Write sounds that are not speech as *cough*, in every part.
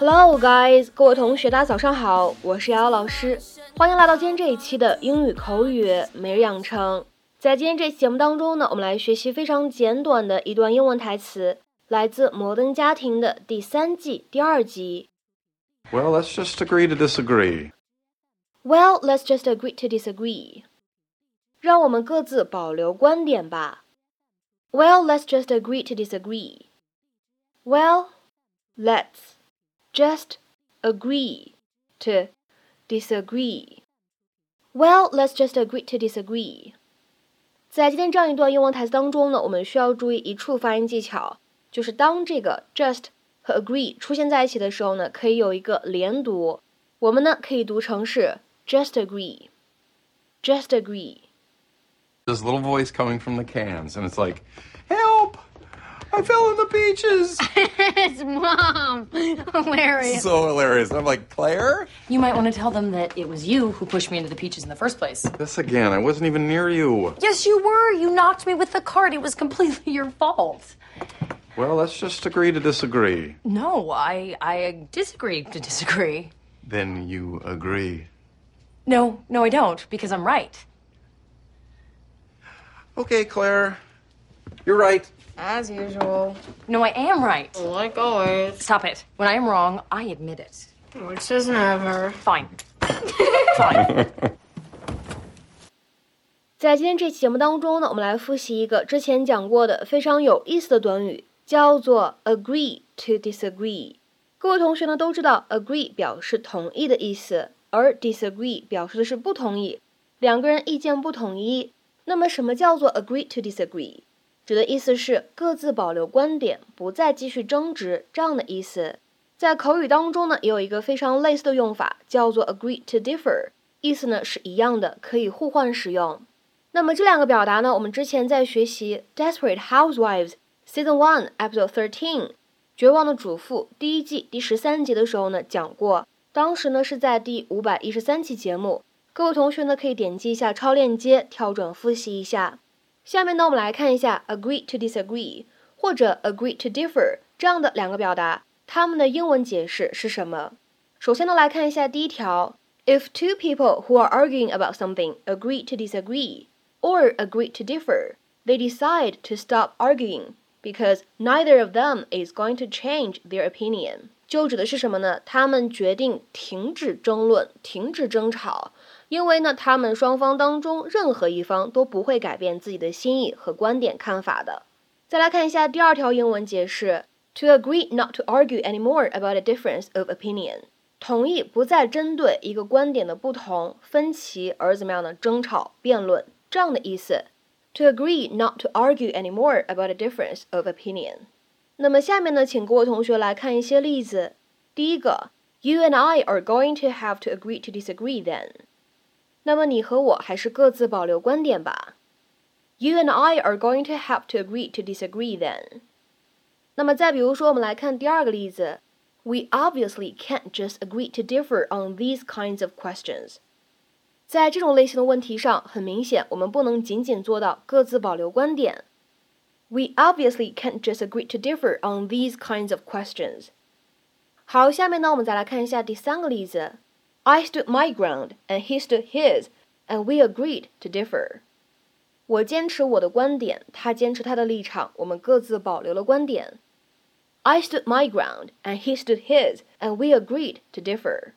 Hello, guys！各位同学，大家早上好，我是瑶瑶老师，欢迎来到今天这一期的英语口语每日养成。在今天这期节目当中呢，我们来学习非常简短的一段英文台词，来自《摩登家庭》的第三季第二集。Well, let's just agree to disagree. Well, let's just agree to disagree. 让我们各自保留观点吧。Well, let's just agree to disagree. Well, let's just agree to disagree. Well, let's just agree to disagree. 在今天这样一段英文台词当中呢，我们需要注意一处发音技巧，就是当这个 just 和 agree 出现在一起的时候呢，可以有一个连读。我们呢可以读成是 just agree，just agree。This little voice coming from the cans, and it's like, "Help! I fell in the beaches." *laughs* it's mom. Hilarious. so hilarious. I'm like, Claire, You might want to tell them that it was you who pushed me into the peaches in the first place. this again. I wasn't even near you. Yes, you were. You knocked me with the cart. It was completely your fault. Well, let's just agree to disagree. No, I I disagree to disagree. Then you agree. No, no, I don't, because I'm right. Okay, Claire, you're right. As usual. No, I am right. Like always, Stop it. When I am wrong, I admit it. which is never. Fine. Fine. 在今天这期节目当中呢，我们来复习一个之前讲过的非常有意思的短语，叫做 agree to disagree。各位同学呢都知道，agree 表示同意的意思，而 disagree 表示的是不同意，两个人意见不统一。那么什么叫做 agree to disagree？指的意思是各自保留观点，不再继续争执这样的意思。在口语当中呢，也有一个非常类似的用法，叫做 agree to differ，意思呢是一样的，可以互换使用。那么这两个表达呢，我们之前在学习《Desperate Housewives》Season One Episode Thirteen《绝望的主妇》第一季第十三集的时候呢讲过，当时呢是在第五百一十三期节目。各位同学呢可以点击一下超链接，跳转复习一下。下面呢我们来看一下 agree to disagree 或者 agree to differ 这样的两个表达，它们的英文解释是什么？首先呢来看一下第一条，If two people who are arguing about something agree to disagree or agree to differ, they decide to stop arguing because neither of them is going to change their opinion. 就指的是什么呢？他们决定停止争论，停止争吵， 因为呢，他们双方当中任何一方都不会改变自己的心意和观点看法的。再来看一下第二条英文解释：To agree not to argue anymore about a difference of opinion，同意不再针对一个观点的不同、分歧而怎么样的争吵、辩论。这样的意思，to agree not to argue anymore about a difference of opinion。那么下面呢，请各位同学来看一些例子。第一个，You and I are going to have to agree to disagree then。那么你和我还是各自保留观点吧。You and I are going to have to agree to disagree then。那么再比如说，我们来看第二个例子，We obviously can't just agree to differ on these kinds of questions。在这种类型的问题上，很明显，我们不能仅仅做到各自保留观点。We obviously can't just agree to differ on these kinds of questions。好，下面呢，我们再来看一下第三个例子。I stood my ground and he stood his, and we agreed to differ。我坚持我的观点，他坚持他的立场，我们各自保留了观点。I stood my ground and he stood his, and we agreed to differ。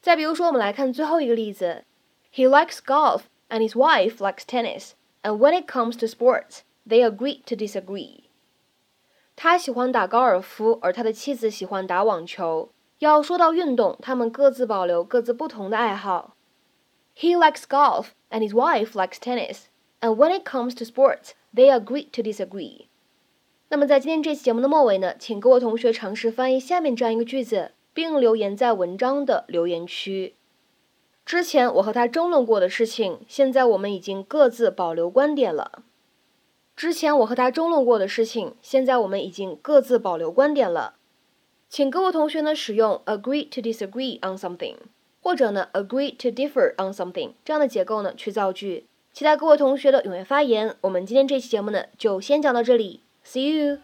再比如说，我们来看最后一个例子。He likes golf and his wife likes tennis, and when it comes to sports, they agree to disagree. 他喜欢打高尔夫，而他的妻子喜欢打网球。 要说到运动，他们各自保留各自不同的爱好。He likes golf and his wife likes tennis, and when it comes to sports, they agree to disagree. 那么在今天这期节目的末尾呢，请各位同学尝试翻译下面这样一个句子，并留言在文章的留言区。之前我和他争论过的事情，现在我们已经各自保留观点了。之前我和他争论过的事情，现在我们已经各自保留观点了。请各位同学呢使用 agree to disagree on something，或者呢 agree to differ on something 这样的结构呢去造句。期待各位同学的踊跃发言。我们今天这期节目呢就先讲到这里，See you。